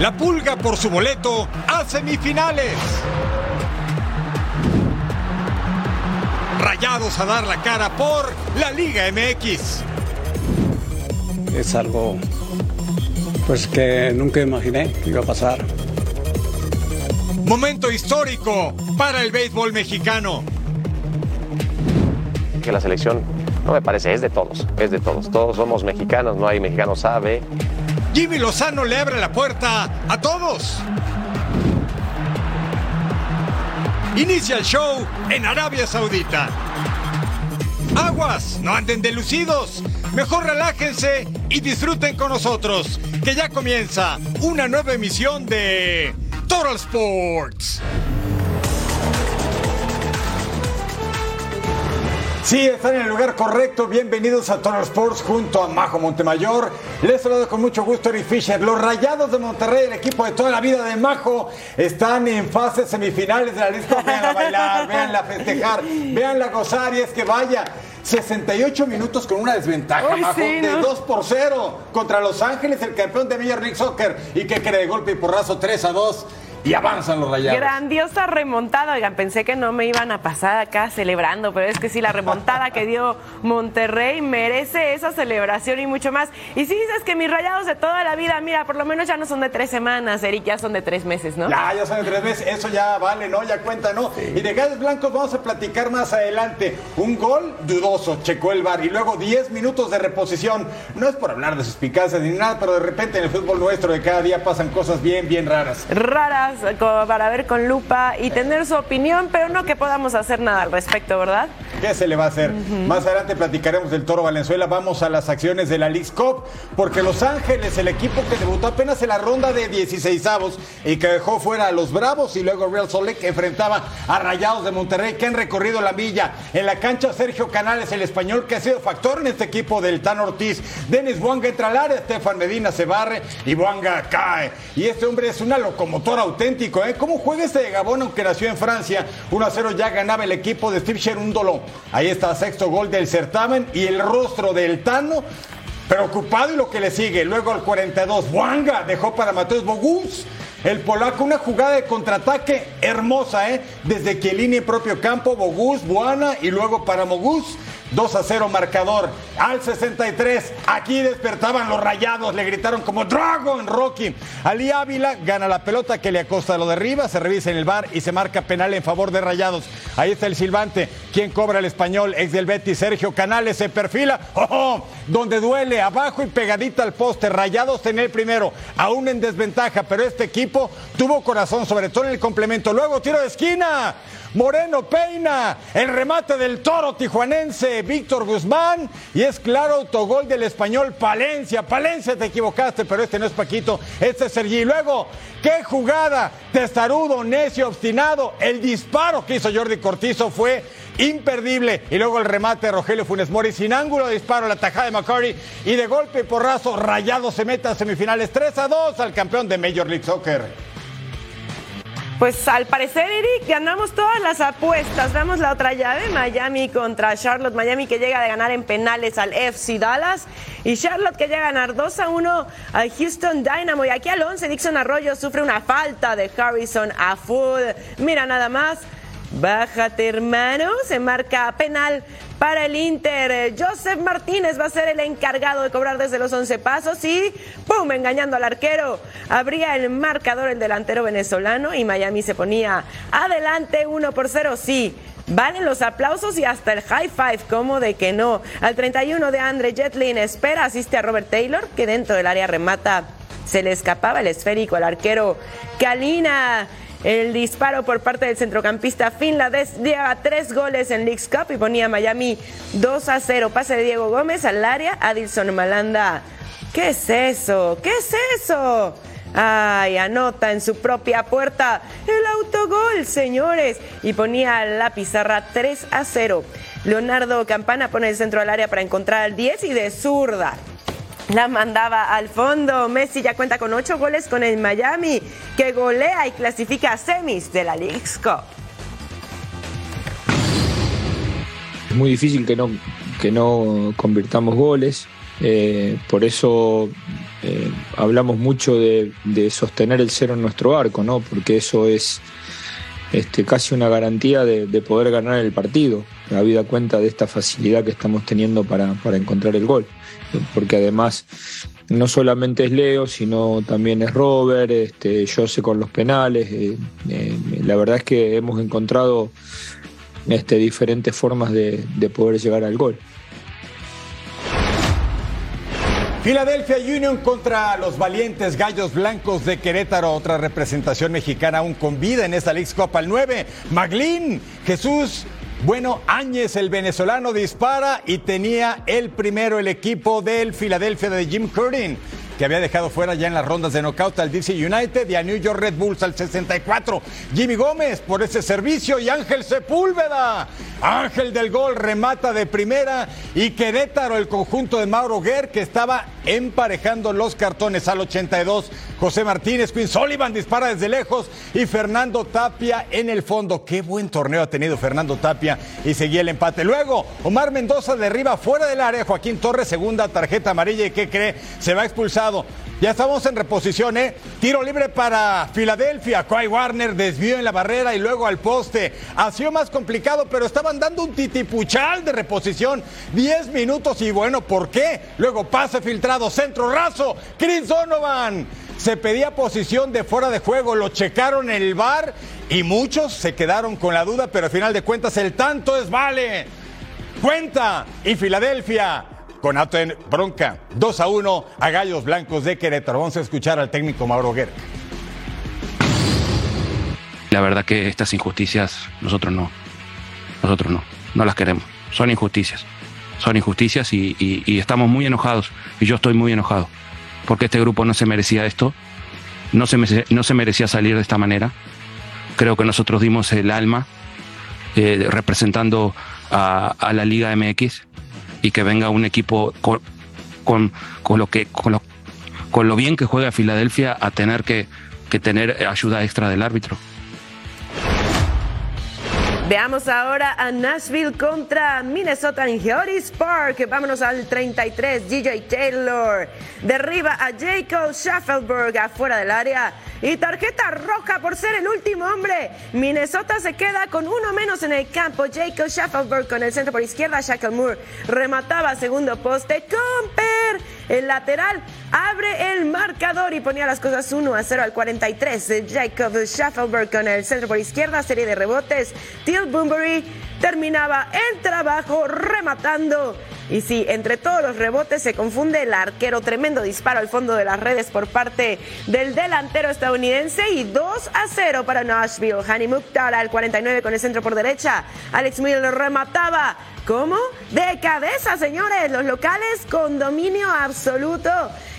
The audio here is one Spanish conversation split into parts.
La pulga por su boleto a semifinales. Rayados a dar la cara por la Liga MX. Es algo pues que nunca imaginé que iba a pasar. Momento histórico para el béisbol mexicano. que la selección no me parece, es de todos, es de todos. Todos somos mexicanos, no hay mexicano sabe. Jimmy Lozano le abre la puerta a todos. Inicia el show en Arabia Saudita. Aguas, no anden delucidos. Mejor relájense y disfruten con nosotros, que ya comienza una nueva emisión de Total Sports. Sí, están en el lugar correcto. Bienvenidos a Total Sports junto a Majo Montemayor. Les saludo con mucho gusto Eric Fisher. Los Rayados de Monterrey, el equipo de toda la vida de Majo, están en fases semifinales de la lista. Vean a bailar, veanla festejar, veanla gozar y es que vaya. 68 minutos con una desventaja, Uy, Majo, sí, de ¿no? 2 por 0 contra Los Ángeles, el campeón de Major League Soccer. Y que cree de golpe y porrazo 3 a 2 y avanzan los Rayados. Grandiosa remontada. Oigan, pensé que no me iban a pasar acá celebrando, pero es que sí, la remontada que dio Monterrey merece esa celebración y mucho más. Y si dices que mis rayados de toda la vida, mira, por lo menos ya no son de tres semanas, Eric, ya son de tres meses, ¿no? Ya, ya son de tres veces, eso ya vale, ¿no? Ya cuenta, ¿no? Y de Gallos Blancos vamos a platicar más adelante. Un gol dudoso, checó el bar y luego 10 minutos de reposición. No es por hablar de suspicacias ni nada, pero de repente en el fútbol nuestro de cada día pasan cosas bien, bien raras. Raras para ver con lupa y tener su opinión, pero no que podamos hacer nada al respecto, ¿verdad? ¿Qué se le va a hacer? Más adelante platicaremos del Toro Valenzuela. Vamos a las acciones de la League Cup, porque Los Ángeles, el equipo que debutó apenas en la ronda de 16 avos y que dejó fuera a los Bravos y luego Real Salt Lake enfrentaba a Rayados de Monterrey que han recorrido la villa. En la cancha Sergio Canales, el español que ha sido factor en este equipo del Tan Ortiz. Denis Buanga entra al área, Estefan Medina se barre y Buanga cae. Y este hombre es una locomotora ¿eh? ¿Cómo juega este de Gabón aunque nació en Francia? 1 a 0 ya ganaba el equipo de Steve Cherundolo. Ahí está, sexto gol del certamen y el rostro del Tano. Preocupado y lo que le sigue. Luego al 42, Buanga dejó para Mateus Bogus. El polaco, una jugada de contraataque hermosa, ¿eh? Desde Chiellini en propio campo, Bogus, Buana y luego para Mogus. 2 a 0 marcador. Al 63, aquí despertaban los rayados, le gritaron como Dragon Rocky. Ali Ávila gana la pelota que le acosta lo derriba, se revisa en el bar y se marca penal en favor de rayados. Ahí está el silbante. ¿Quién cobra el español? Ex del Betis, Sergio Canales se perfila. ¡Oh, oh! Donde duele, abajo y pegadita al poste. Rayados en el primero, aún en desventaja, pero este equipo tuvo corazón, sobre todo en el complemento. Luego tiro de esquina. Moreno peina el remate del toro tijuanense Víctor Guzmán y es claro autogol del español Palencia. Palencia te equivocaste, pero este no es Paquito, este es Sergi. Luego, qué jugada, testarudo, necio, obstinado. El disparo que hizo Jordi Cortizo fue imperdible. Y luego el remate de Rogelio Funes Mori sin ángulo de disparo, la tajada de McCurry y de golpe y porrazo, Rayado se mete a semifinales 3 a 2 al campeón de Major League Soccer. Pues al parecer, Eric, ganamos todas las apuestas. Veamos la otra llave, Miami contra Charlotte. Miami que llega de ganar en penales al FC Dallas. Y Charlotte que llega a ganar 2 a 1 al Houston Dynamo. Y aquí al 11, Dixon Arroyo sufre una falta de Harrison a Food. Mira nada más. Bájate, hermano. Se marca penal para el Inter. Joseph Martínez va a ser el encargado de cobrar desde los 11 pasos y ¡pum! engañando al arquero. Abría el marcador el delantero venezolano y Miami se ponía adelante 1 por 0. Sí, Valen los aplausos y hasta el high five, como de que no. Al 31 de Andre Jetlin espera, asiste a Robert Taylor, que dentro del área remata. Se le escapaba el esférico al arquero Kalina. El disparo por parte del centrocampista finlandés lleva tres goles en League's Cup y ponía a Miami 2 a 0. Pase de Diego Gómez al área, Adilson Malanda. ¿Qué es eso? ¿Qué es eso? Ay, anota en su propia puerta el autogol, señores. Y ponía la pizarra 3 a 0. Leonardo Campana pone el centro del área para encontrar al 10 y de zurda. La mandaba al fondo. Messi ya cuenta con ocho goles con el Miami, que golea y clasifica a semis de la League's Cup. Es muy difícil que no, que no convirtamos goles. Eh, por eso eh, hablamos mucho de, sostener el cero en nuestro arco, ¿no? Porque eso es este, casi una garantía de, poder ganar el partido, habida cuenta de esta facilidad que estamos teniendo para, encontrar el gol porque además no solamente es Leo, sino también es Robert, este, sé con los penales. Eh, eh, la verdad es que hemos encontrado este, diferentes formas de, poder llegar al gol. Philadelphia Union contra los valientes Gallos Blancos de Querétaro, otra representación mexicana aún con vida en esta League Copa al 9. Maglín, Jesús bueno, Áñez, el venezolano, dispara y tenía el primero el equipo del Philadelphia de Jim Curtin que había dejado fuera ya en las rondas de knockout al DC United y a New York Red Bulls al 64. Jimmy Gómez por ese servicio y Ángel Sepúlveda. Ángel del gol remata de primera y Querétaro, el conjunto de Mauro Guerr que estaba emparejando los cartones al 82. José Martínez, Quinn Sullivan dispara desde lejos y Fernando Tapia en el fondo. Qué buen torneo ha tenido Fernando Tapia y seguía el empate. Luego, Omar Mendoza derriba fuera del área. Joaquín Torres, segunda tarjeta amarilla y ¿qué cree? Se va expulsar ya estamos en reposición, ¿eh? Tiro libre para Filadelfia. Kawhi Warner desvió en la barrera y luego al poste. Ha sido más complicado, pero estaban dando un titipuchal de reposición. Diez minutos y bueno, ¿por qué? Luego pase filtrado, centro raso. Chris Donovan. Se pedía posición de fuera de juego, lo checaron el bar y muchos se quedaron con la duda, pero al final de cuentas el tanto es vale. Cuenta y Filadelfia con Aten bronca. 2 a 1 a Gallos Blancos de Querétaro. Vamos a escuchar al técnico Mauro Guerra. La verdad que estas injusticias nosotros no, nosotros no, no las queremos. Son injusticias, son injusticias y, estamos muy enojados. Y yo estoy muy enojado porque este grupo no se merecía esto, no se, no se merecía salir de esta manera. Creo que nosotros dimos el alma eh, representando a, la Liga MX y que venga un equipo con, con, lo que con lo, con lo bien que juega Filadelfia a tener que, que tener ayuda extra del árbitro. Veamos ahora a Nashville contra Minnesota en Geodis Park. Vámonos al 33, DJ Taylor. Derriba a Jacob Schaffelberg afuera del área. Y tarjeta roja por ser el último hombre. Minnesota se queda con uno menos en el campo. Jacob Schaffelberg con el centro por izquierda. Shackle Moore remataba segundo poste. Comper, el lateral, abre el marcador y ponía las cosas 1 a 0 al 43. Jacob Schaffelberg con el centro por izquierda. Serie de rebotes. Till Boombury terminaba el trabajo rematando. Y sí, entre todos los rebotes se confunde el arquero. Tremendo disparo al fondo de las redes por parte del delantero estadounidense. Y 2 a 0 para Nashville. Hani Mukhtar al 49 con el centro por derecha. Alex Miller remataba. ¿Cómo? De cabeza, señores. Los locales con dominio absoluto.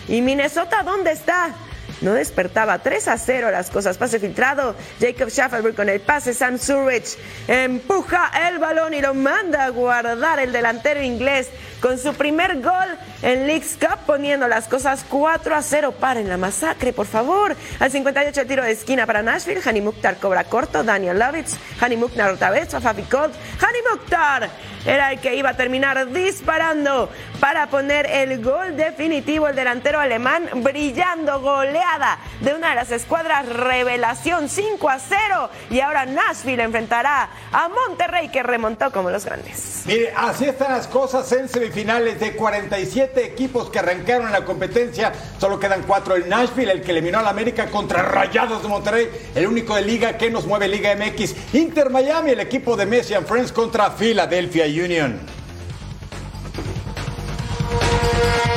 ¿Y Minnesota dónde está? No despertaba. 3 a 0 las cosas. Pase filtrado. Jacob Schaffelberg con el pase. Sam Surridge empuja el balón y lo manda a guardar el delantero inglés con su primer gol en League's Cup, poniendo las cosas 4 a 0. Paren la masacre, por favor. Al 58 el tiro de esquina para Nashville. Hani Mukhtar cobra corto. Daniel Lovitz. Hani Mukhtar otra vez. Fafi Colt. Hani Mukhtar era el que iba a terminar disparando para poner el gol definitivo. El delantero alemán brillando, goleada de una de las escuadras revelación 5 a 0. Y ahora Nashville enfrentará a Monterrey que remontó como los grandes. Mire, así están las cosas en semifinales de 47 equipos que arrancaron la competencia. Solo quedan cuatro. El Nashville, el que eliminó al América contra Rayados de Monterrey, el único de liga que nos mueve Liga MX. Inter Miami, el equipo de Messi Friends contra Philadelphia Union. Thank.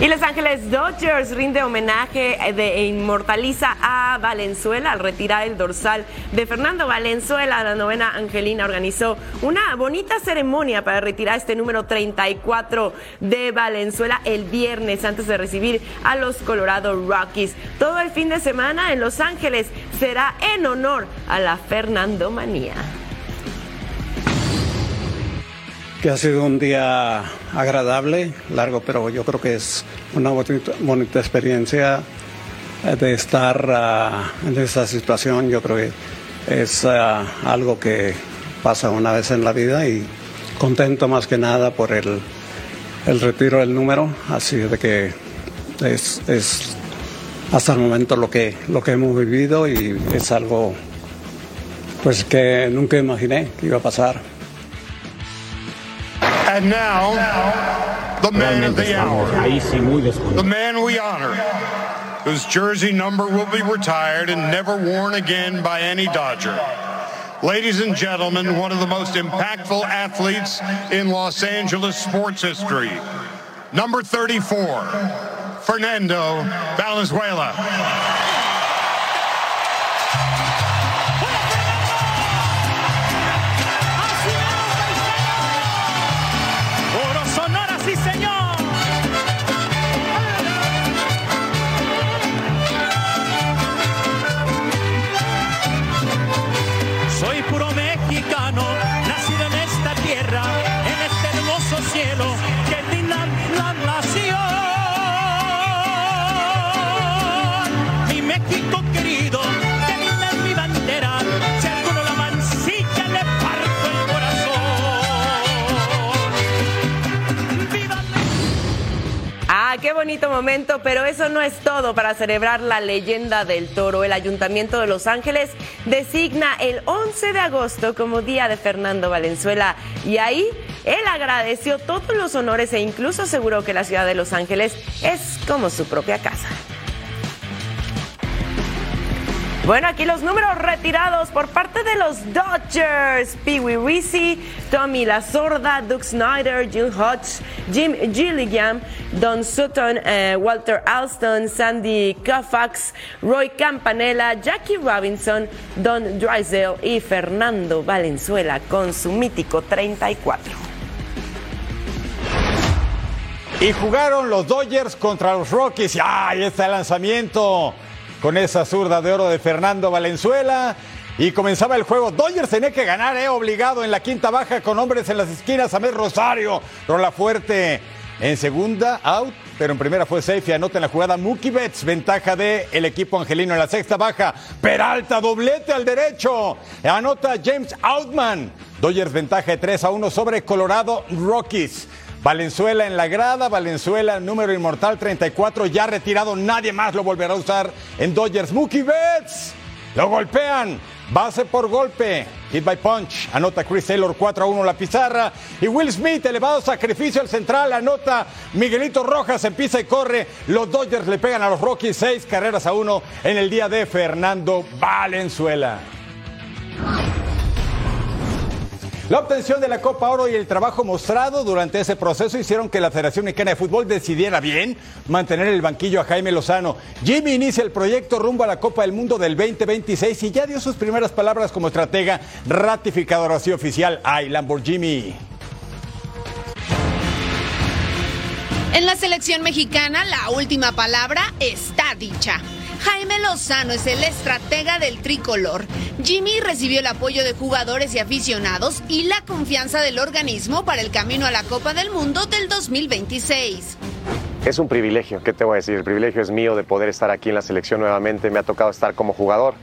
Y Los Ángeles Dodgers rinde homenaje de, e inmortaliza a Valenzuela al retirar el dorsal de Fernando Valenzuela. La novena Angelina organizó una bonita ceremonia para retirar este número 34 de Valenzuela el viernes antes de recibir a los Colorado Rockies. Todo el fin de semana en Los Ángeles será en honor a la Fernando Manía que ha sido un día agradable, largo, pero yo creo que es una bonita, experiencia eh, de estar ah, en esta situación. Yo creo que es ah, algo que pasa una vez en la vida y contento más que nada por el, el retiro del número, así de que es, es hasta el momento lo que, lo que hemos vivido y es algo pues que nunca imaginé que iba a pasar. And now, the man of the hour. The man we honor, whose jersey number will be retired and never worn again by any Dodger. Ladies and gentlemen, one of the most impactful athletes in Los Angeles sports history. Number 34, Fernando Valenzuela. Qué bonito momento, pero eso no es todo para celebrar la leyenda del toro. El Ayuntamiento de Los Ángeles designa el 11 de agosto como Día de Fernando Valenzuela y ahí él agradeció todos los honores e incluso aseguró que la ciudad de Los Ángeles es como su propia casa. Bueno, aquí los números retirados por parte de los Dodgers. Pee Wee Reese, Tommy La Sorda, Doug Snyder, Jill Hodge, Jim Gilligan, Don Sutton, eh, Walter Alston, Sandy Koufax, Roy Campanella, Jackie Robinson, Don Drysdale y Fernando Valenzuela con su mítico 34. Y jugaron los Dodgers contra los Rockies. ¡ay! está lanzamiento con esa zurda de oro de Fernando Valenzuela. Y comenzaba el juego. Dodgers tenía que ganar, eh, obligado en la quinta baja con hombres en las esquinas. Amés Rosario, rola fuerte en segunda, out, pero en primera fue safe y anota en la jugada Mookie Betts, ventaja del el equipo angelino en la sexta baja. Peralta, doblete al derecho. Anota James Outman. Dodgers ventaja de 3 a 1 sobre Colorado Rockies. Valenzuela en la grada, Valenzuela número inmortal 34, ya retirado, nadie más lo volverá a usar en Dodgers. Mookie Betts, lo golpean, base por golpe, hit by punch, anota Chris Taylor 4 a 1 la pizarra y Will Smith, elevado sacrificio al central, anota Miguelito Rojas, empieza y corre, los Dodgers le pegan a los Rockies 6 carreras a 1 en el día de Fernando Valenzuela. La obtención de la Copa Oro y el trabajo mostrado durante ese proceso hicieron que la Federación Mexicana de Fútbol decidiera bien mantener el banquillo a Jaime Lozano. Jimmy inicia el proyecto rumbo a la Copa del Mundo del 2026 y ya dio sus primeras palabras como estratega ratificador así oficial. ¡Ay, Lamborghini! En la selección mexicana la última palabra está dicha. Jaime Lozano es el estratega del tricolor. Jimmy recibió el apoyo de jugadores y aficionados y la confianza del organismo para el camino a la Copa del Mundo del 2026. Es un privilegio, ¿qué te voy a decir? El privilegio es mío de poder estar aquí en la selección nuevamente. Me ha tocado estar como jugador,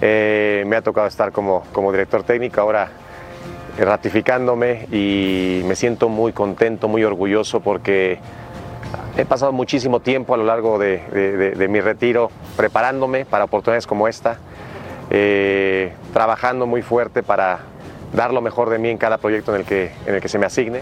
eh, me ha tocado estar como, como director técnico, ahora ratificándome y me siento muy contento, muy orgulloso porque He pasado muchísimo tiempo a lo largo de, mi retiro preparándome para oportunidades como esta eh, trabajando muy fuerte para dar lo mejor de mí en cada proyecto en el que, en el que se me asigne.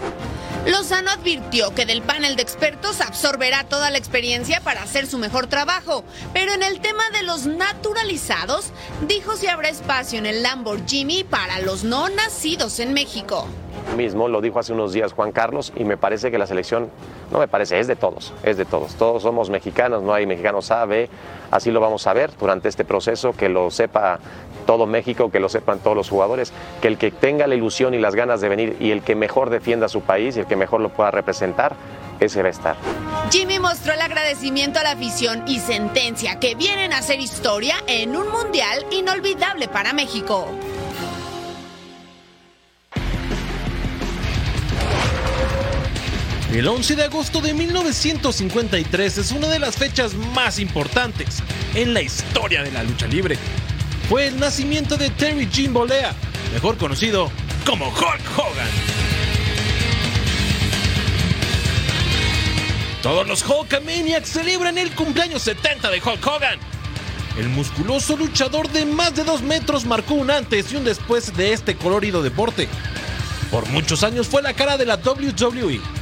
Lozano advirtió que del panel de expertos absorberá toda la experiencia para hacer su mejor trabajo, pero en el tema de los naturalizados, dijo si habrá espacio en el Lamborghini para los no nacidos en México. Mismo lo dijo hace unos días Juan Carlos y me parece que la selección, no me parece, es de todos, es de todos. Todos somos mexicanos, no hay mexicanos A, B, así lo vamos a ver durante este proceso, que lo sepa todo México, que lo sepan todos los jugadores, que el que tenga la ilusión y las ganas de venir y el que mejor defienda su país y el que mejor lo pueda representar, ese va a estar. Jimmy mostró el agradecimiento a la afición y sentencia que vienen a hacer historia en un mundial inolvidable para México. El 11 de agosto de 1953 es una de las fechas más importantes en la historia de la lucha libre fue el nacimiento de Terry Jim Bolea, mejor conocido como Hulk Hogan. Todos los Hulkamaniacs celebran el cumpleaños 70 de Hulk Hogan. El musculoso luchador de más de 2 metros marcó un antes y un después de este colorido deporte. Por muchos años fue la cara de la WWE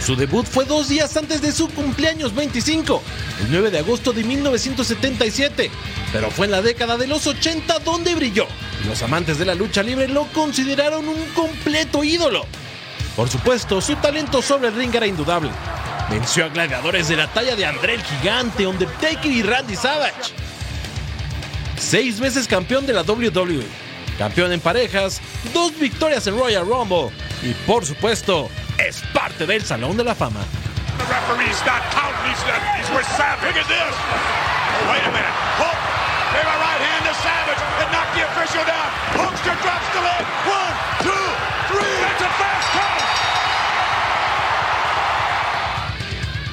su debut fue dos días antes de su cumpleaños 25, el 9 de agosto de 1977, pero fue en la década de los 80 donde brilló. Los amantes de la lucha libre lo consideraron un completo ídolo. Por supuesto, su talento sobre el ring era indudable. Venció a gladiadores de la talla de André el Gigante, Undertaker y Randy Savage. Seis veces campeón de la WWE, campeón en parejas, dos victorias en Royal Rumble y por supuesto es parte del Salón de la Fama.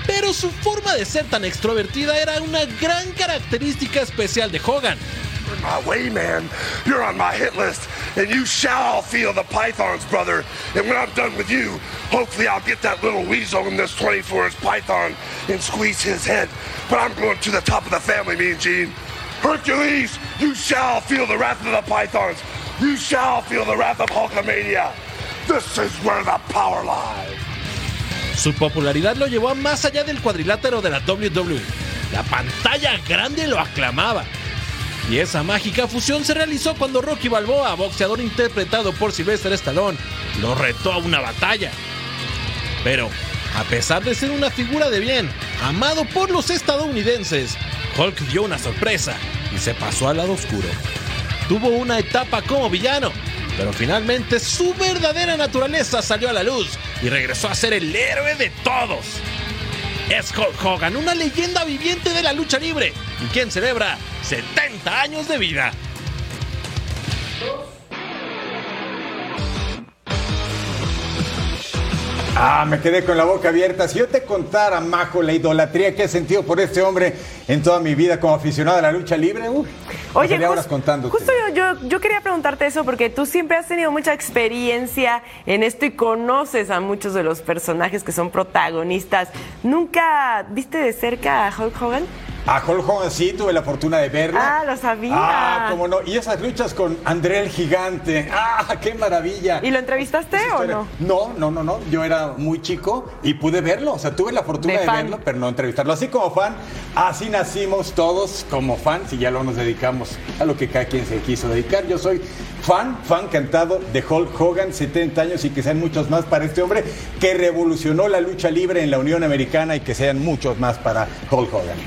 Pero su forma de ser tan extrovertida era una gran característica especial de Hogan. my way, man. You're on my hit list, and you shall feel the pythons, brother. And when I'm done with you, hopefully I'll get that little weasel in this 24 inch python and squeeze his head. But I'm going to the top of the family, me and Gene. Hercules, you shall feel the wrath of the pythons. You shall feel the wrath of Hulkamania. This is where the power lies. Su popularidad lo llevó a más allá del cuadrilátero de la WWE. La pantalla grande lo aclamaba. Y esa mágica fusión se realizó cuando Rocky Balboa, boxeador interpretado por Sylvester Stallone, lo retó a una batalla. Pero, a pesar de ser una figura de bien, amado por los estadounidenses, Hulk dio una sorpresa y se pasó al lado oscuro. Tuvo una etapa como villano, pero finalmente su verdadera naturaleza salió a la luz y regresó a ser el héroe de todos. Es Hulk Hogan, una leyenda viviente de la lucha libre, y quien celebra 70 años de vida. Ah, me quedé con la boca abierta. Si yo te contara, Majo, la idolatría que he sentido por este hombre en toda mi vida como aficionado a la lucha libre, uh, Oye, horas justo yo, yo, quería preguntarte eso porque tú siempre has tenido mucha experiencia en esto y conoces a muchos de los personajes que son protagonistas. ¿Nunca viste de cerca a Hulk Hogan? A Hulk Hogan sí, tuve la fortuna de verlo. Ah, lo sabía. Ah, cómo no. Y esas luchas con André el Gigante. Ah, qué maravilla. ¿Y lo entrevistaste o no? No, no, no, no. Yo era muy chico y pude verlo. O sea, tuve la fortuna de, verlo, pero no entrevistarlo. Así como fan, así nacimos todos como fans y ya lo nos dedicamos a lo que cada quien se quiso dedicar. Yo soy fan, fan cantado de Hulk Hogan, 70 años y que sean muchos más para este hombre que revolucionó la lucha libre en la Unión Americana y que sean muchos más para Hulk Hogan.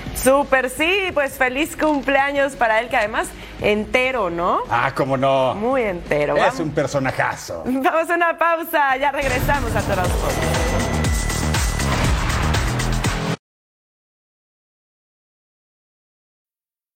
Súper, sí, pues feliz cumpleaños para él, que además entero, ¿no? Ah, cómo no. Muy entero. Es un personajazo. Vamos a una pausa, ya regresamos a Toros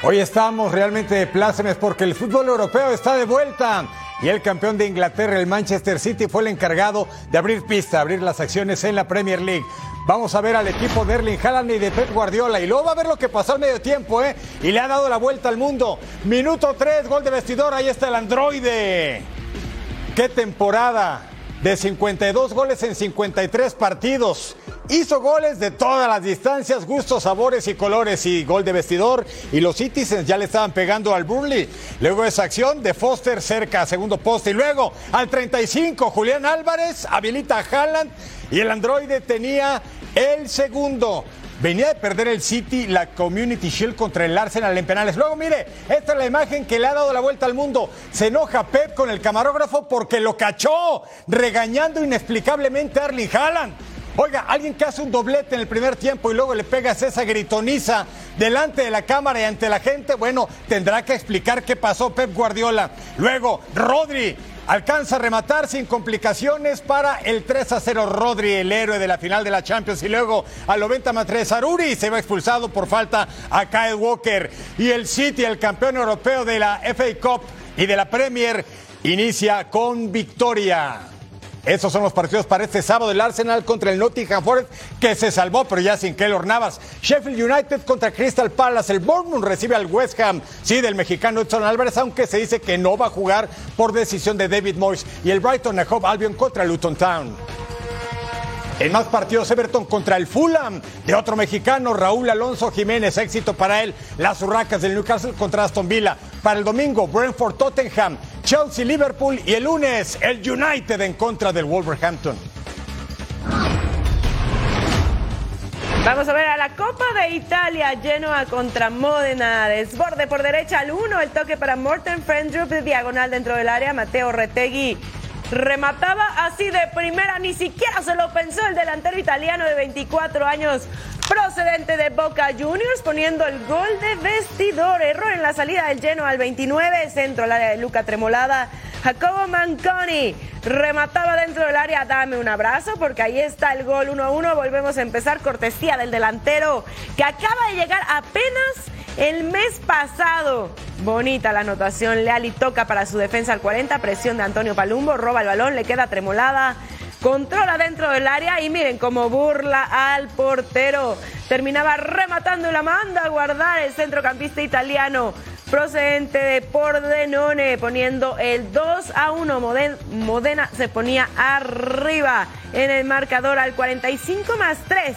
Hoy estamos realmente plácemes porque el fútbol europeo está de vuelta. Y el campeón de Inglaterra, el Manchester City, fue el encargado de abrir pista, abrir las acciones en la Premier League. Vamos a ver al equipo de Erling Haaland y de Pep Guardiola. Y luego va a ver lo que pasó al medio tiempo, ¿eh? Y le ha dado la vuelta al mundo. Minuto 3, gol de vestidor. Ahí está el androide. ¡Qué temporada! De 52 goles en 53 partidos. Hizo goles de todas las distancias, gustos, sabores y colores y gol de vestidor. Y los Citizens ya le estaban pegando al Burnley. Luego esa acción de Foster cerca, segundo poste. Y luego al 35, Julián Álvarez habilita a Haaland y el androide tenía el segundo. Venía de perder el City la Community Shield contra el Arsenal en penales. Luego, mire, esta es la imagen que le ha dado la vuelta al mundo. Se enoja Pep con el camarógrafo porque lo cachó, regañando inexplicablemente a Erling Haaland. Oiga, alguien que hace un doblete en el primer tiempo y luego le pegas esa gritoniza delante de la cámara y ante la gente, bueno, tendrá que explicar qué pasó Pep Guardiola. Luego, Rodri alcanza a rematar sin complicaciones para el 3 a 0 Rodri, el héroe de la final de la Champions. Y luego al 90 más 3 Aruri se va expulsado por falta a Kyle Walker. Y el City, el campeón europeo de la FA Cup y de la Premier, inicia con victoria. Esos son los partidos para este sábado. El Arsenal contra el Nottingham Forest, que se salvó, pero ya sin Keylor Navas. Sheffield United contra Crystal Palace. El Bournemouth recibe al West Ham, sí, del mexicano Edson Álvarez, aunque se dice que no va a jugar por decisión de David Moyes. Y el Brighton Hove Albion contra Luton Town. En más partidos, Everton contra el Fulham de otro mexicano, Raúl Alonso Jiménez. Éxito para él. Las Urracas del Newcastle contra Aston Villa. Para el domingo, Brentford Tottenham, Chelsea Liverpool y el lunes, el United en contra del Wolverhampton. Vamos a ver a la Copa de Italia, Genoa contra Módena, desborde por derecha al 1, el toque para Morten Frendrup, diagonal dentro del área, Mateo Retegui remataba así de primera, ni siquiera se lo pensó el delantero italiano de 24 años procedente de Boca Juniors poniendo el gol de vestidor. Error en la salida del lleno al 29, centro al área de Luca Tremolada. Jacobo Manconi remataba dentro del área. Dame un abrazo porque ahí está el gol 1-1. Volvemos a empezar. Cortesía del delantero que acaba de llegar apenas el mes pasado. Bonita la anotación. Leali toca para su defensa al 40. Presión de Antonio Palumbo. Roba el balón. Le queda tremolada. Controla dentro del área y miren cómo burla al portero. Terminaba rematando y la manda a guardar el centrocampista italiano procedente de Pordenone, poniendo el 2 a 1. Modena se ponía arriba en el marcador al 45 más 3.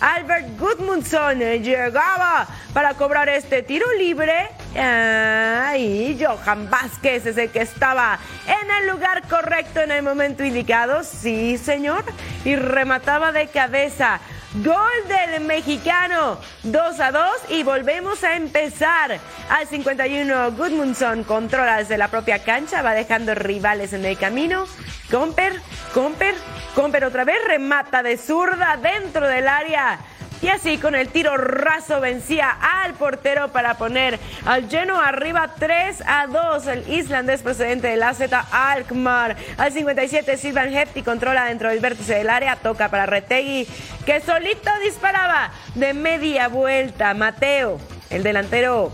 Albert Gudmundsson llegaba para cobrar este tiro libre. Y Johan Vázquez es el que estaba en el lugar correcto en el momento indicado. Sí, señor. Y remataba de cabeza. Gol del mexicano, 2 a 2 y volvemos a empezar. Al 51, Gudmundsson controla desde la propia cancha, va dejando rivales en el camino. Comper, Comper, Comper otra vez remata de zurda dentro del área. Y así con el tiro raso vencía al portero para poner al lleno arriba 3 a 2. El islandés procedente de la Z Alkmaar. Al 57 Silvan Hefti controla dentro del vértice del área. Toca para Retegui que solito disparaba de media vuelta. Mateo, el delantero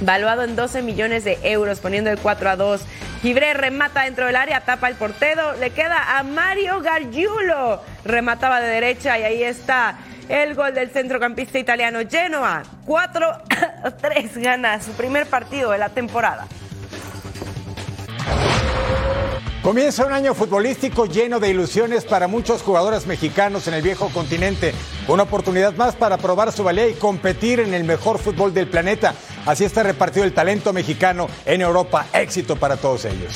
valuado en 12 millones de euros, poniendo el 4 a 2. Gibré remata dentro del área, tapa el portero, le queda a Mario Gargiulo. Remataba de derecha y ahí está el gol del centrocampista italiano Genoa. 4-3 gana su primer partido de la temporada. Comienza un año futbolístico lleno de ilusiones para muchos jugadores mexicanos en el viejo continente. Una oportunidad más para probar su valía y competir en el mejor fútbol del planeta. Así está repartido el talento mexicano en Europa. Éxito para todos ellos.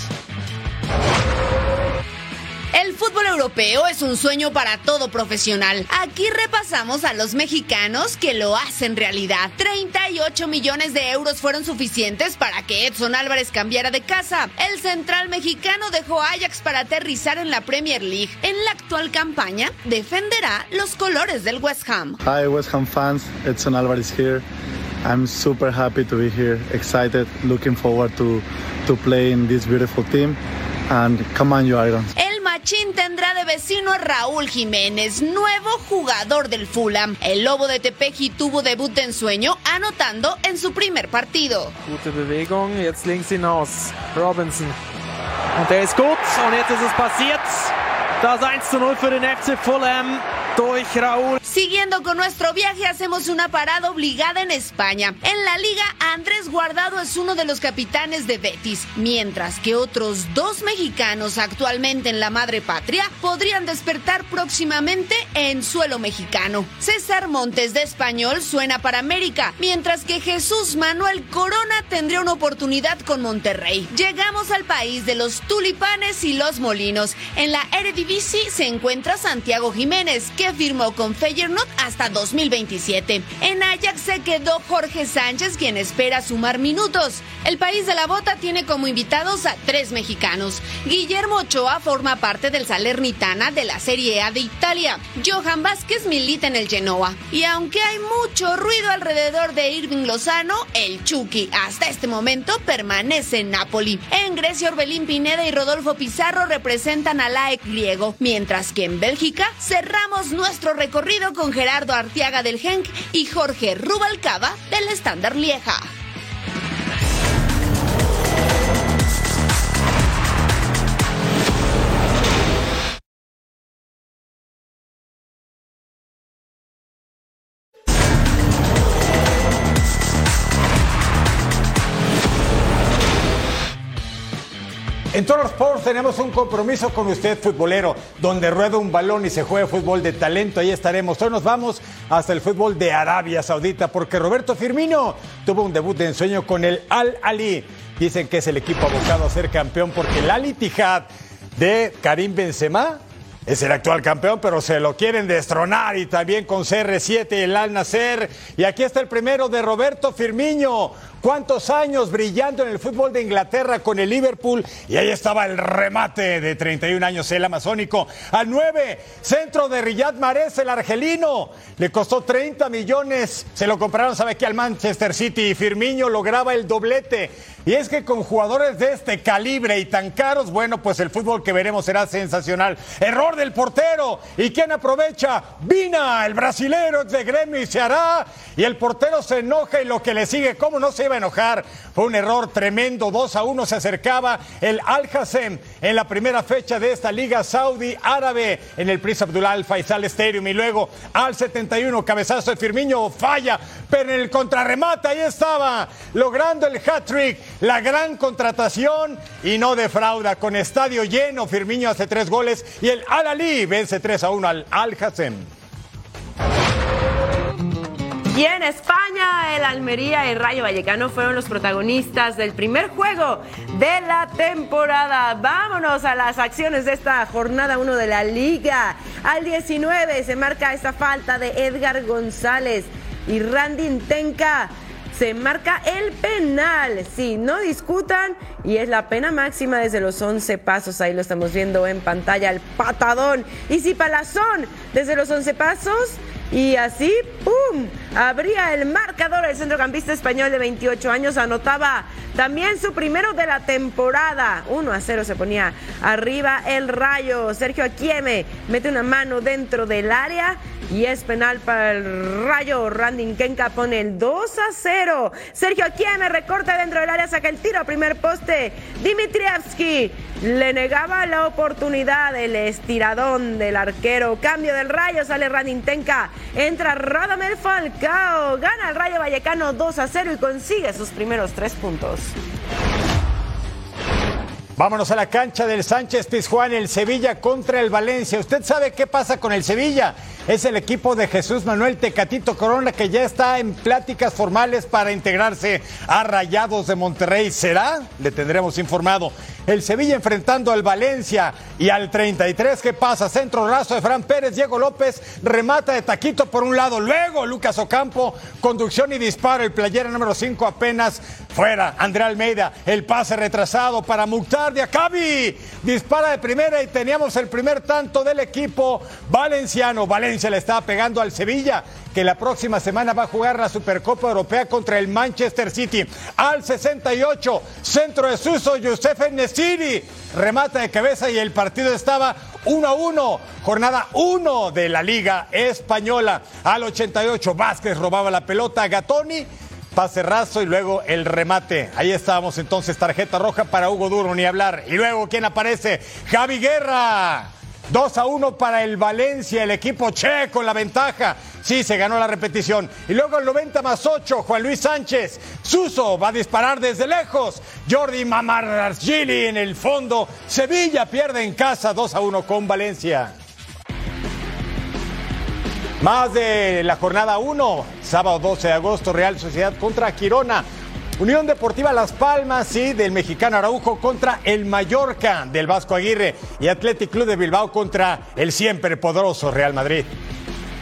El fútbol europeo es un sueño para todo profesional. Aquí repasamos a los mexicanos que lo hacen realidad. 38 millones de euros fueron suficientes para que Edson Álvarez cambiara de casa. El central mexicano dejó Ajax para aterrizar en la Premier League. En la actual campaña defenderá los colores del West Ham. Hi West Ham fans, Edson Álvarez here. I'm super happy to be here, excited, looking forward to to play in this beautiful team and come on you Irons Machín tendrá de vecino a Raúl Jiménez, nuevo jugador del Fulham. El Lobo de Tepeji tuvo debut de ensueño, anotando en su primer partido. Gute Bewegung, jetzt links hinaus. Robinson. Und der ist gut. Und jetzt ist es passiert. Das 1 zu 0 für den FC Fulham. Siguiendo con nuestro viaje, hacemos una parada obligada en España. En la liga, Andrés Guardado es uno de los capitanes de Betis, mientras que otros dos mexicanos actualmente en la madre patria podrían despertar próximamente en suelo mexicano. César Montes de Español suena para América, mientras que Jesús Manuel Corona tendría una oportunidad con Monterrey. Llegamos al país de los tulipanes y los molinos. En la Eredivisie se encuentra Santiago Jiménez, que firmó con Feyenoord hasta 2027. En Ajax se quedó Jorge Sánchez, quien espera sumar minutos. El país de la bota tiene como invitados a tres mexicanos. Guillermo Ochoa forma parte del Salernitana de la Serie A de Italia. Johan Vázquez milita en el Genoa. Y aunque hay mucho ruido alrededor de Irving Lozano, el Chucky hasta este momento permanece en Napoli. En Grecia, Orbelín Pineda y Rodolfo Pizarro representan al AEK griego, mientras que en Bélgica cerramos nuestro recorrido con Gerardo Artiaga del Genk y Jorge Rubalcaba del Estándar Lieja. En Toro Sports tenemos un compromiso con usted, futbolero, donde rueda un balón y se juega fútbol de talento. Ahí estaremos. Hoy nos vamos hasta el fútbol de Arabia Saudita, porque Roberto Firmino tuvo un debut de ensueño con el Al Ali. Dicen que es el equipo abocado a ser campeón porque el Al Ittihad de Karim Benzema es el actual campeón, pero se lo quieren destronar y también con CR7 el Al Nasser. Y aquí está el primero de Roberto Firmino. ¿Cuántos años brillando en el fútbol de Inglaterra con el Liverpool? Y ahí estaba el remate de 31 años, el amazónico. Al 9, centro de Riyad Mahrez, el argelino. Le costó 30 millones. Se lo compraron, ¿sabe qué? Al Manchester City. Y Firmino lograba el doblete. Y es que con jugadores de este calibre y tan caros, bueno, pues el fútbol que veremos será sensacional. Error del portero. ¿Y quién aprovecha? Vina, el brasilero de gremio y se hará. Y el portero se enoja y lo que le sigue, ¿cómo no se enojar? Fue un error tremendo. 2 a 1 se acercaba el Al Hassem en la primera fecha de esta Liga Saudi Árabe en el Prince Abdullah Faisal Stadium. Y luego al 71, cabezazo de Firmino, falla, pero en el contrarremate ahí estaba, logrando el hat-trick, la gran contratación y no defrauda. Con estadio lleno, Firmino hace tres goles y el Al Ali vence 3 a 1 al Al Hassem. Y en España, el Almería y Rayo Vallecano fueron los protagonistas del primer juego de la temporada. Vámonos a las acciones de esta jornada 1 de la liga. Al 19 se marca esta falta de Edgar González y Randy Intenca se marca el penal. Sí, no discutan. Y es la pena máxima desde los 11 pasos. Ahí lo estamos viendo en pantalla, el patadón. Y si Palazón desde los 11 pasos. Y así, ¡pum! Abría el marcador el centrocampista español de 28 años. Anotaba también su primero de la temporada. 1 a 0 se ponía arriba el rayo. Sergio Aquieme mete una mano dentro del área y es penal para el rayo. Randy Kenka pone el 2 a 0. Sergio Aquieme recorta dentro del área, saca el tiro, primer poste. Dimitrievski le negaba la oportunidad, el estiradón del arquero. Cambio del rayo, sale Randy Tenka. Entra Radamel Falcao. Gana el Rayo Vallecano 2 a 0 y consigue sus primeros tres puntos. Vámonos a la cancha del Sánchez Pizjuán, el Sevilla contra el Valencia. ¿Usted sabe qué pasa con el Sevilla? Es el equipo de Jesús Manuel Tecatito Corona que ya está en pláticas formales para integrarse a Rayados de Monterrey. ¿Será? Le tendremos informado. El Sevilla enfrentando al Valencia y al 33. ¿Qué pasa? Centro raso de Fran Pérez, Diego López, remata de Taquito por un lado. Luego Lucas Ocampo, conducción y disparo. El playera número 5 apenas fuera. André Almeida, el pase retrasado para Mukhtar Diakabi. Dispara de primera y teníamos el primer tanto del equipo valenciano. Valencia le estaba pegando al Sevilla, que la próxima semana va a jugar la Supercopa Europea contra el Manchester City. Al 68, centro de Suso, Youssef Nesiri. Remata de cabeza y el partido estaba 1 a 1. Jornada 1 de la Liga Española. Al 88, Vázquez robaba la pelota a Gatoni pase raso y luego el remate. Ahí estábamos entonces, tarjeta roja para Hugo Duro, ni hablar. Y luego, ¿quién aparece? Javi Guerra. 2 a 1 para el Valencia, el equipo che con la ventaja. Sí, se ganó la repetición. Y luego el 90 más 8, Juan Luis Sánchez. Suso va a disparar desde lejos. Jordi Mamargili en el fondo. Sevilla pierde en casa 2 a 1 con Valencia. Más de la jornada 1, sábado 12 de agosto, Real Sociedad contra Quirona. Unión Deportiva Las Palmas y del mexicano Araujo contra el Mallorca del Vasco Aguirre y Athletic Club de Bilbao contra el siempre poderoso Real Madrid.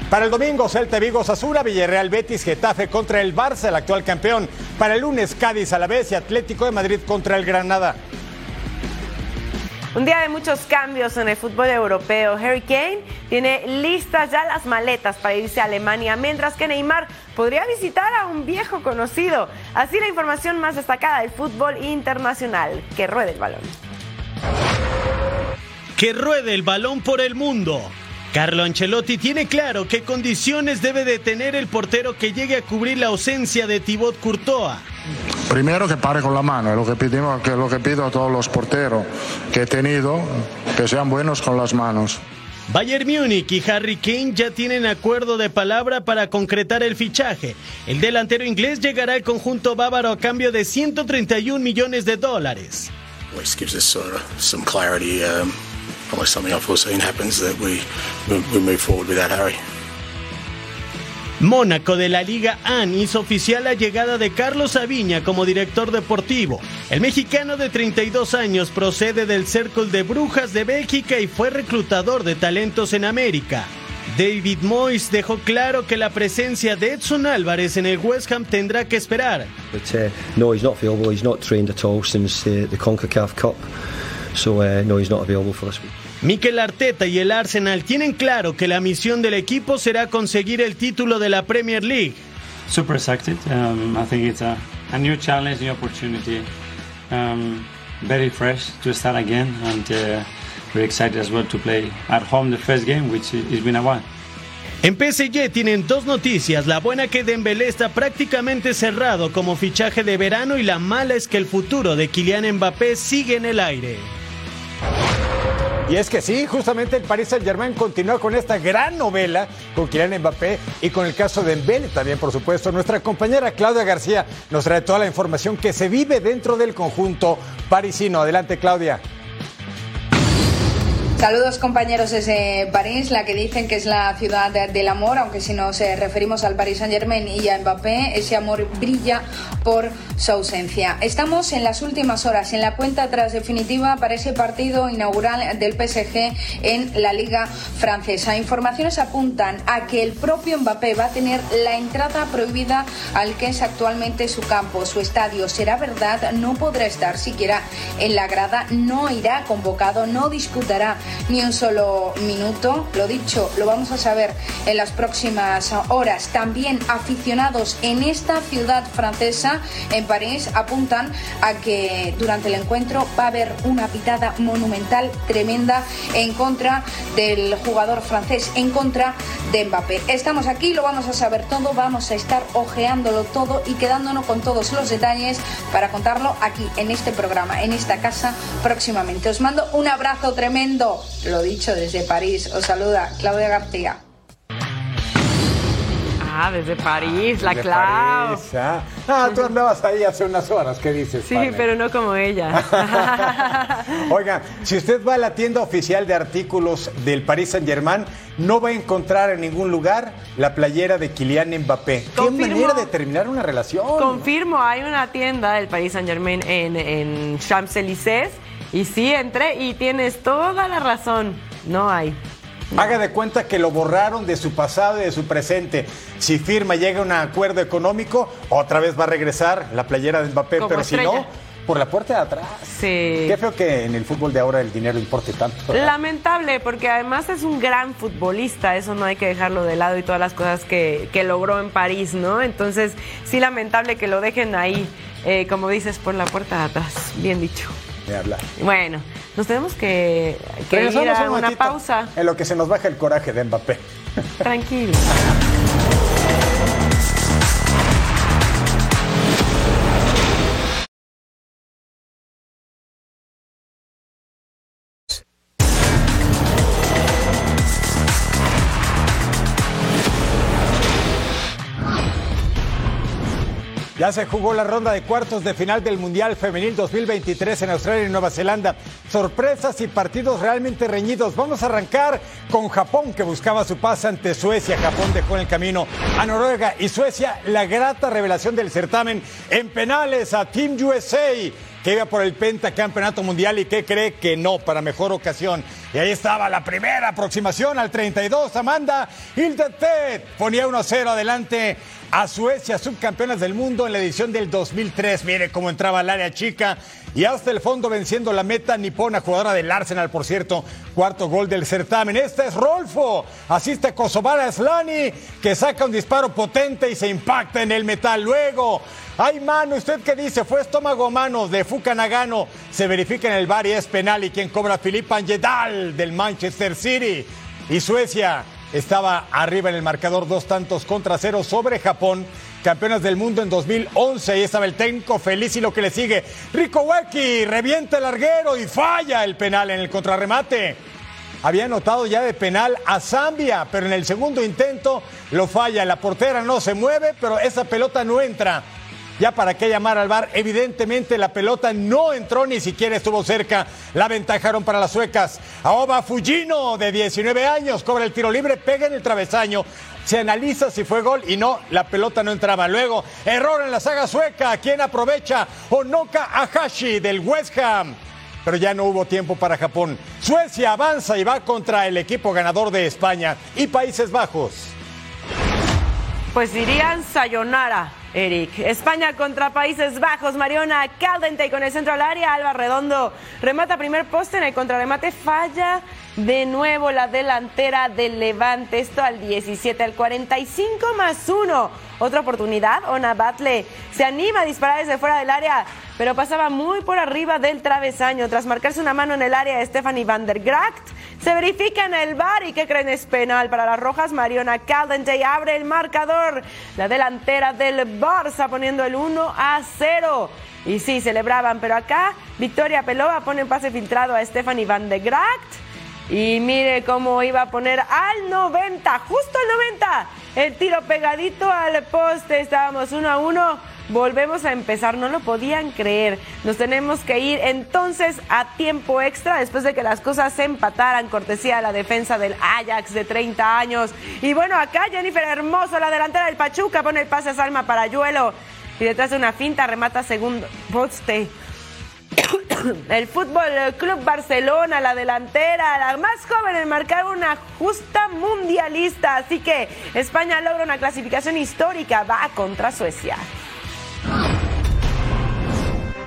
Para el domingo, Celta Vigo Sasura, Villarreal Betis, Getafe contra el Barça, el actual campeón. Para el lunes, Cádiz a la vez y Atlético de Madrid contra el Granada. Un día de muchos cambios en el fútbol europeo. Harry Kane tiene listas ya las maletas para irse a Alemania, mientras que Neymar podría visitar a un viejo conocido. Así la información más destacada del fútbol internacional. Que ruede el balón. Que ruede el balón por el mundo. Carlo Ancelotti tiene claro qué condiciones debe de tener el portero que llegue a cubrir la ausencia de Thibaut Courtois. Primero que pare con la mano, es lo que pedimos, que lo que pido a todos los porteros que he tenido, que sean buenos con las manos. Bayern Múnich y Harry Kane ya tienen acuerdo de palabra para concretar el fichaje. El delantero inglés llegará al conjunto bávaro a cambio de 131 millones de dólares. Which unless something unforeseen happens, that we, we move forward with that, Harry. Mónaco de la Liga AN hizo oficial la llegada de Carlos Aviña como director deportivo. El mexicano de 32 años procede del Círculo de Brujas de Bélgica y fue reclutador de talentos en América. David Moyes dejó claro que la presencia de Edson Álvarez en el West Ham tendrá que esperar. But, uh, no, he's not available. He's not trained at all since uh, the CONCACAF Cup. So uh, no, he's not available for this week. Mikel Arteta y el Arsenal tienen claro que la misión del equipo será conseguir el título de la Premier League. Super excited. Um, I think it's a, a, new challenge, new opportunity. Um, very fresh to start again, and uh, very excited as well to play at home the first game, which has been a while. En PSG tienen dos noticias. La buena que Dembélé está prácticamente cerrado como fichaje de verano y la mala es que el futuro de Kylian Mbappé sigue en el aire. Y es que sí, justamente el Paris Saint Germain continúa con esta gran novela con Kylian Mbappé y con el caso de Mbele también, por supuesto. Nuestra compañera Claudia García nos trae toda la información que se vive dentro del conjunto parisino. Adelante, Claudia. Saludos compañeros desde París, la que dicen que es la ciudad del amor, aunque si nos eh, referimos al Paris Saint Germain y a Mbappé, ese amor brilla por su ausencia. Estamos en las últimas horas, en la cuenta atrás definitiva para ese partido inaugural del PSG en la Liga Francesa. Informaciones apuntan a que el propio Mbappé va a tener la entrada prohibida al que es actualmente su campo, su estadio. Será verdad, no podrá estar siquiera en la grada, no irá convocado, no disputará ni un solo minuto. Lo dicho, lo vamos a saber en las próximas horas. También aficionados en esta ciudad francesa, en París, apuntan a que durante el encuentro va a haber una pitada monumental tremenda en contra del jugador francés, en contra de Mbappé. Estamos aquí, lo vamos a saber todo, vamos a estar ojeándolo todo y quedándonos con todos los detalles para contarlo aquí en este programa, en esta casa próximamente. Os mando un abrazo tremendo. Lo dicho desde París. Os saluda Claudia García. Ah, desde París, la Clau. ah. ah. tú andabas ahí hace unas horas, ¿qué dices? Sí, pero no como ella. Oiga, si usted va a la tienda oficial de artículos del Paris Saint Germain, no va a encontrar en ningún lugar la playera de Kylian Mbappé. ¿Qué manera de terminar una relación? Confirmo, hay una tienda del Paris Saint Germain en, en Champs-Élysées y sí, entré y tienes toda la razón. No hay. Haga de cuenta que lo borraron de su pasado y de su presente. Si firma, llega a un acuerdo económico, otra vez va a regresar la playera de Mbappé, Como pero si no, por la puerta de atrás. Sí. Qué feo que en el fútbol de ahora el dinero importe tanto. Lamentable, porque además es un gran futbolista, eso no hay que dejarlo de lado y todas las cosas que, que logró en París, ¿no? Entonces, sí, lamentable que lo dejen ahí, eh, como dices, por la puerta de atrás. Bien dicho. De hablar. Bueno, nos tenemos que, que ir a un una ratito pausa. En lo que se nos baja el coraje de Mbappé. Tranquilo. Se jugó la ronda de cuartos de final del Mundial Femenil 2023 en Australia y Nueva Zelanda. Sorpresas y partidos realmente reñidos. Vamos a arrancar con Japón, que buscaba su paz ante Suecia. Japón dejó en el camino a Noruega y Suecia la grata revelación del certamen en penales a Team USA que iba por el pentacampeonato mundial y que cree que no, para mejor ocasión. Y ahí estaba la primera aproximación al 32. Amanda Hildetet ponía 1-0 adelante a Suecia, subcampeonas del mundo en la edición del 2003. Mire cómo entraba al área chica y hasta el fondo venciendo la meta nipona, jugadora del Arsenal, por cierto, cuarto gol del certamen. Este es Rolfo, asiste a Kosovara Slani, que saca un disparo potente y se impacta en el metal. Luego, hay mano, ¿usted qué dice? Fue estómago mano de Fuka Nagano. Se verifica en el bar y es penal. ¿Y quien cobra? Filipe Angedal del Manchester City. Y Suecia estaba arriba en el marcador dos tantos contra cero sobre Japón. Campeonas del mundo en 2011. Ahí estaba el técnico feliz y lo que le sigue. Rico Weki revienta el larguero y falla el penal en el contrarremate. Había anotado ya de penal a Zambia, pero en el segundo intento lo falla. La portera no se mueve, pero esa pelota no entra. Ya para qué llamar al bar, evidentemente la pelota no entró, ni siquiera estuvo cerca. La ventajaron para las suecas. Aoba Fujino, de 19 años, cobra el tiro libre, pega en el travesaño. Se analiza si fue gol y no, la pelota no entraba. Luego, error en la saga sueca. ¿Quién aprovecha? Onoka Ahashi del West Ham. Pero ya no hubo tiempo para Japón. Suecia avanza y va contra el equipo ganador de España y Países Bajos. Pues dirían sayonara, Eric. España contra Países Bajos. Mariona Caldente con el centro al área. Alba Redondo remata primer poste en el contrarremate. Falla de nuevo la delantera del Levante. Esto al 17, al 45 más 1. Otra oportunidad. Ona Batle se anima a disparar desde fuera del área, pero pasaba muy por arriba del travesaño. Tras marcarse una mano en el área de Stephanie van der Gracht, se verifica en el bar y ¿qué creen? Es penal para las rojas. Mariona Caldente abre el marcador. La delantera del Barça poniendo el 1 a 0. Y sí, celebraban, pero acá Victoria Pelova pone un pase filtrado a Stephanie van der Gracht. Y mire cómo iba a poner al 90, justo al 90. El tiro pegadito al poste. Estábamos 1 a 1. Volvemos a empezar, no lo podían creer. Nos tenemos que ir entonces a tiempo extra después de que las cosas se empataran, cortesía de la defensa del Ajax de 30 años. Y bueno, acá Jennifer Hermoso, la delantera del Pachuca, pone el pase a Salma Parayuelo. Y detrás de una finta remata segundo poste. El Fútbol Club Barcelona, la delantera, la más joven en marcar una justa mundialista. Así que España logra una clasificación histórica, va contra Suecia.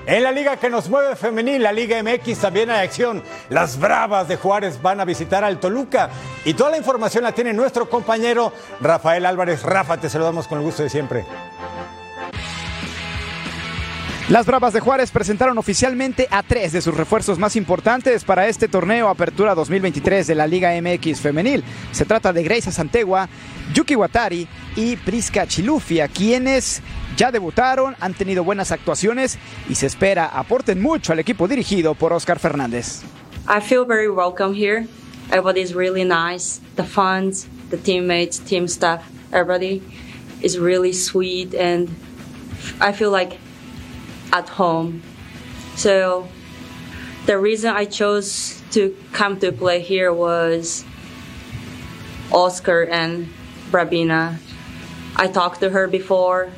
En la liga que nos mueve femenil, la Liga MX también hay acción. Las Bravas de Juárez van a visitar al Toluca y toda la información la tiene nuestro compañero Rafael Álvarez. Rafa, te saludamos con el gusto de siempre. Las Bravas de Juárez presentaron oficialmente a tres de sus refuerzos más importantes para este torneo Apertura 2023 de la Liga MX Femenil. Se trata de Grace Santegua, Yuki Watari y Priska Chilufia, quienes ya debutaron, han tenido buenas actuaciones y se espera aporten mucho al equipo dirigido por Oscar Fernández. I feel very welcome here. Everybody is really nice. The fans, the teammates, team staff, everybody is really sweet, and I feel like at home. So the reason I chose to come to play here was Oscar and Brabina. I talked to her before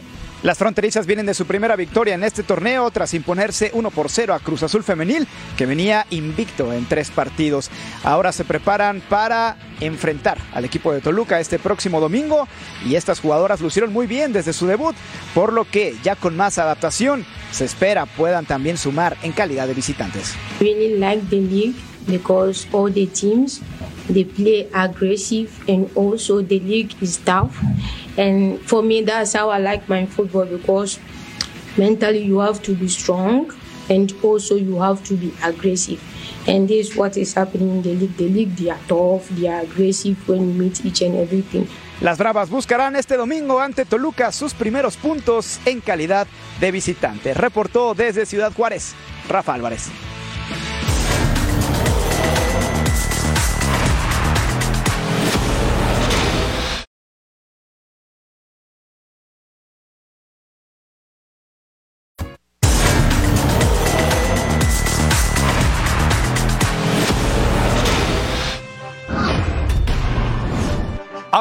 Las fronterizas vienen de su primera victoria en este torneo tras imponerse 1 por 0 a Cruz Azul Femenil, que venía invicto en tres partidos. Ahora se preparan para enfrentar al equipo de Toluca este próximo domingo y estas jugadoras lucieron muy bien desde su debut, por lo que ya con más adaptación se espera puedan también sumar en calidad de visitantes. Really like the league because all the teams they play aggressive and also the league is tough. And for me that's how I like my football because mentally you have to be strong and also you have to be aggressive. And this is what is happening in the league. The league they are tough they are aggressive when you meet each and everything Las Bravas buscarán este domingo ante Toluca sus primeros puntos en calidad de visitante. Reportó desde Ciudad Juárez, Rafa Álvarez.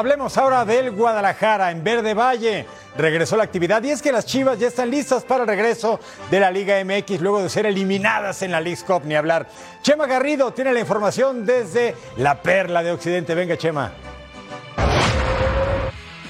Hablemos ahora del Guadalajara en Verde Valle. Regresó la actividad y es que las Chivas ya están listas para el regreso de la Liga MX luego de ser eliminadas en la League Cup, ni hablar. Chema Garrido tiene la información desde la Perla de Occidente. Venga, Chema.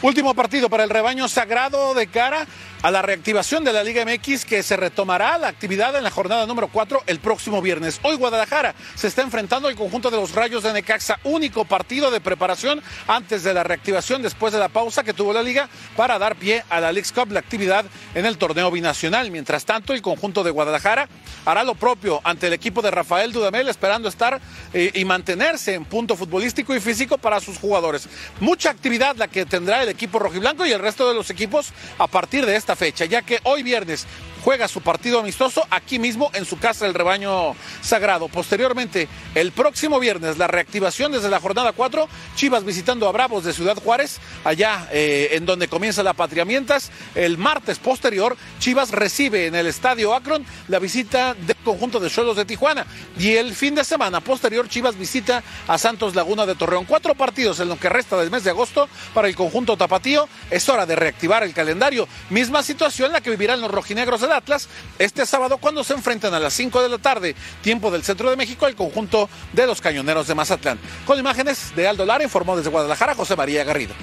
Último partido para el rebaño sagrado de cara a la reactivación de la Liga MX que se retomará la actividad en la jornada número 4 el próximo viernes. Hoy Guadalajara se está enfrentando al conjunto de los Rayos de Necaxa, único partido de preparación antes de la reactivación después de la pausa que tuvo la liga para dar pie a la League Cup, la actividad en el torneo binacional. Mientras tanto, el conjunto de Guadalajara hará lo propio ante el equipo de Rafael Dudamel, esperando estar eh, y mantenerse en punto futbolístico y físico para sus jugadores. Mucha actividad la que tendrá el equipo rojiblanco y el resto de los equipos a partir de esta fecha, ya que hoy viernes juega su partido amistoso aquí mismo en su casa el rebaño sagrado. Posteriormente, el próximo viernes, la reactivación desde la jornada 4, Chivas visitando a Bravos de Ciudad Juárez, allá eh, en donde comienza la Patriamientas. El martes posterior, Chivas recibe en el Estadio Akron la visita del conjunto de suelos de Tijuana. Y el fin de semana posterior, Chivas visita a Santos Laguna de Torreón. Cuatro partidos en lo que resta del mes de agosto para el conjunto tapatío. Es hora de reactivar el calendario. Misma situación la que vivirán los rojinegros de la Atlas este sábado cuando se enfrentan a las 5 de la tarde, tiempo del centro de México, al conjunto de los cañoneros de Mazatlán. Con imágenes de Aldo Lara, informó desde Guadalajara José María Garrido.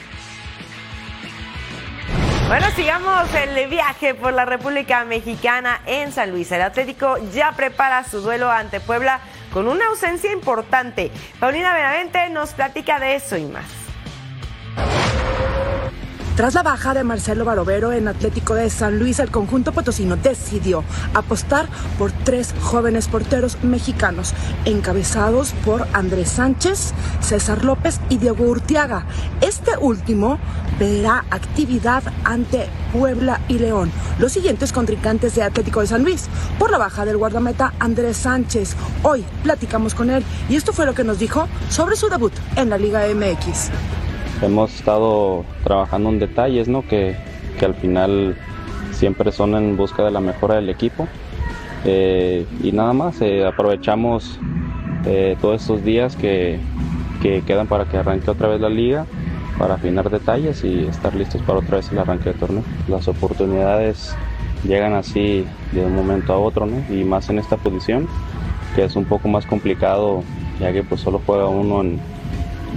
Bueno, sigamos el viaje por la República Mexicana en San Luis. El Atlético ya prepara su duelo ante Puebla con una ausencia importante. Paulina Benavente nos platica de eso y más. Tras la baja de Marcelo Barovero en Atlético de San Luis, el conjunto potosino decidió apostar por tres jóvenes porteros mexicanos, encabezados por Andrés Sánchez, César López y Diego Urtiaga. Este último verá actividad ante Puebla y León, los siguientes contrincantes de Atlético de San Luis, por la baja del guardameta Andrés Sánchez. Hoy platicamos con él y esto fue lo que nos dijo sobre su debut en la Liga MX hemos estado trabajando en detalles, ¿no? Que, que, al final siempre son en busca de la mejora del equipo. Eh, y nada más, eh, aprovechamos eh, todos estos días que, que, quedan para que arranque otra vez la liga, para afinar detalles y estar listos para otra vez el arranque del torneo. Las oportunidades llegan así de un momento a otro, ¿no? Y más en esta posición, que es un poco más complicado, ya que pues solo juega uno en,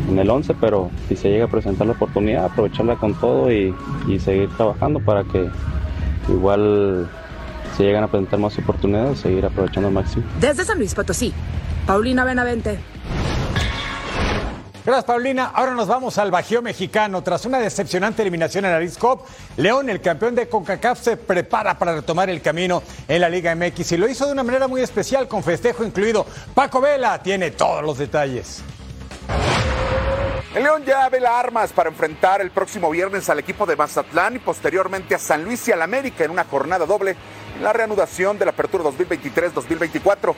en el 11, pero si se llega a presentar la oportunidad, aprovecharla con todo y, y seguir trabajando para que igual se llegan a presentar más oportunidades, seguir aprovechando al máximo. Desde San Luis Potosí, Paulina Benavente. Gracias, Paulina. Ahora nos vamos al Bajío Mexicano. Tras una decepcionante eliminación en la League Cup, León, el campeón de CONCACAF, se prepara para retomar el camino en la Liga MX y lo hizo de una manera muy especial, con festejo incluido. Paco Vela tiene todos los detalles. El León ya vela armas para enfrentar el próximo viernes al equipo de Mazatlán y posteriormente a San Luis y al América en una jornada doble en la reanudación de la apertura 2023-2024.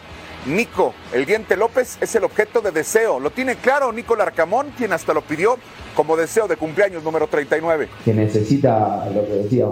Nico, el diente López, es el objeto de deseo. Lo tiene claro Nico Larcamón, quien hasta lo pidió como deseo de cumpleaños número 39. Que necesita, lo que decía,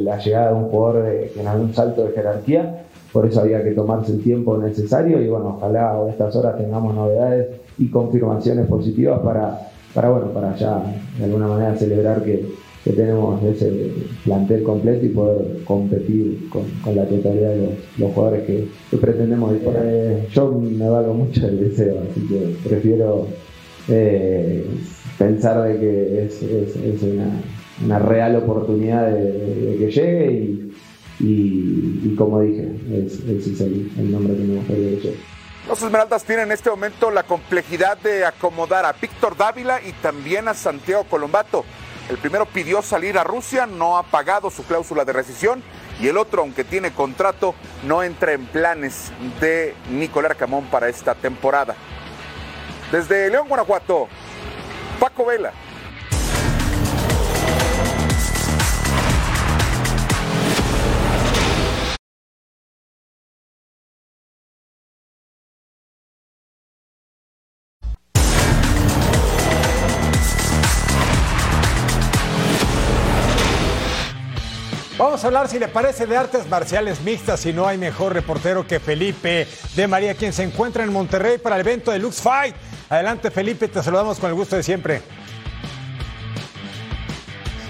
la llegada de un jugador de, que da un salto de jerarquía. Por eso había que tomarse el tiempo necesario y bueno, ojalá a estas horas tengamos novedades y confirmaciones positivas para, para, bueno, para ya de alguna manera celebrar que, que tenemos ese plantel completo y poder competir con, la totalidad de los, jugadores que, pretendemos ir yo me valgo mucho del deseo, así que prefiero eh, pensar de que es, una, real oportunidad de, que llegue y, como dije, es, el, nombre que me gustaría que. Los Esmeraldas tienen en este momento la complejidad de acomodar a Víctor Dávila y también a Santiago Colombato. El primero pidió salir a Rusia, no ha pagado su cláusula de rescisión y el otro, aunque tiene contrato, no entra en planes de Nicolás Camón para esta temporada. Desde León, Guanajuato, Paco Vela. Vamos a hablar, si le parece, de artes marciales mixtas y no hay mejor reportero que Felipe de María, quien se encuentra en Monterrey para el evento de Lux Fight. Adelante, Felipe, te saludamos con el gusto de siempre.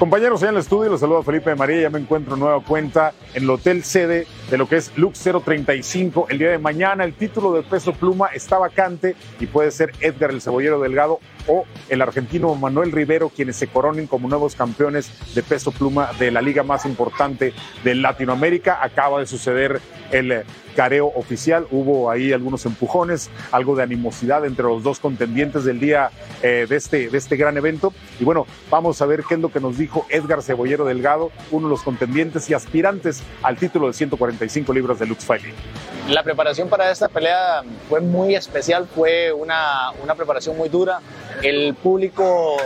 Compañeros, en el estudio, los saludo a Felipe de María. Ya me encuentro en nueva cuenta en el hotel sede de lo que es Lux 035. El día de mañana, el título de peso pluma está vacante y puede ser Edgar el Cebollero Delgado o el argentino Manuel Rivero, quienes se coronen como nuevos campeones de peso pluma de la liga más importante de Latinoamérica. Acaba de suceder el careo oficial. Hubo ahí algunos empujones, algo de animosidad entre los dos contendientes del día eh, de, este, de este gran evento. Y bueno, vamos a ver qué es lo que nos dijo Edgar Cebollero Delgado, uno de los contendientes y aspirantes al título de 145 libras de Lux Fighting. La preparación para esta pelea fue muy especial, fue una, una preparación muy dura el público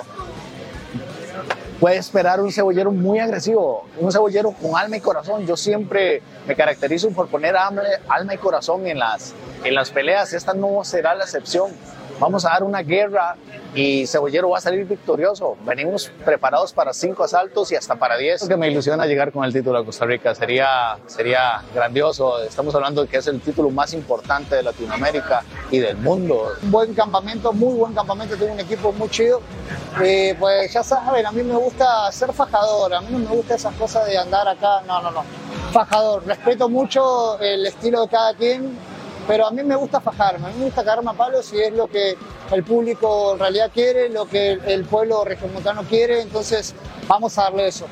puede esperar un cebollero muy agresivo, un cebollero con alma y corazón. Yo siempre me caracterizo por poner alma, y corazón en las, en las peleas. Esta no será la excepción. Vamos a dar una guerra y Cebollero va a salir victorioso. Venimos preparados para cinco asaltos y hasta para diez. Que me ilusiona llegar con el título a Costa Rica. Sería, sería grandioso. Estamos hablando de que es el título más importante de Latinoamérica y del mundo. Un buen campamento, muy buen campamento. Tengo un equipo muy chido. Eh, pues ya saben, a mí me gusta ser fajador. A mí no me gusta esas cosas de andar acá. No, no, no. Fajador. Respeto mucho el estilo de cada quien pero a mí me gusta fajarme, a mí me gusta cagarme a palos y es lo que el público en realidad quiere, lo que el pueblo regiomontano quiere, entonces vamos a darle eso.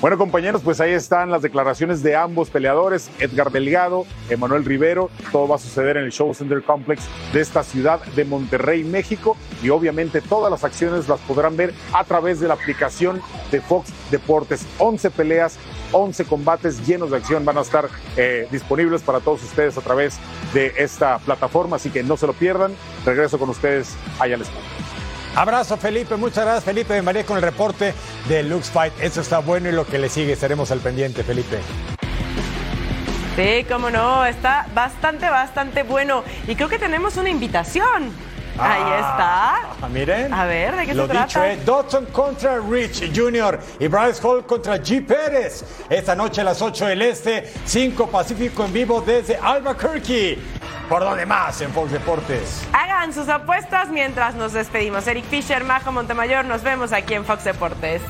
Bueno, compañeros, pues ahí están las declaraciones de ambos peleadores, Edgar Delgado, Emanuel Rivero. Todo va a suceder en el Show Center Complex de esta ciudad de Monterrey, México. Y obviamente todas las acciones las podrán ver a través de la aplicación de Fox Deportes. 11 peleas, 11 combates llenos de acción van a estar eh, disponibles para todos ustedes a través de esta plataforma. Así que no se lo pierdan. Regreso con ustedes allá al espacio. Abrazo Felipe, muchas gracias Felipe de María con el reporte de Lux Fight. Eso está bueno y lo que le sigue, estaremos al pendiente Felipe. Sí, cómo no, está bastante, bastante bueno. Y creo que tenemos una invitación. Ahí ah, está. miren. A ver, ¿de qué Lo se trata? dicho es Dodson contra Rich Jr. y Bryce Hall contra G. Pérez. Esta noche a las 8 del Este, 5 Pacífico en vivo desde Albuquerque. ¿Por dónde más en Fox Deportes? Hagan sus apuestas mientras nos despedimos. Eric Fisher, Majo Montemayor, nos vemos aquí en Fox Deportes.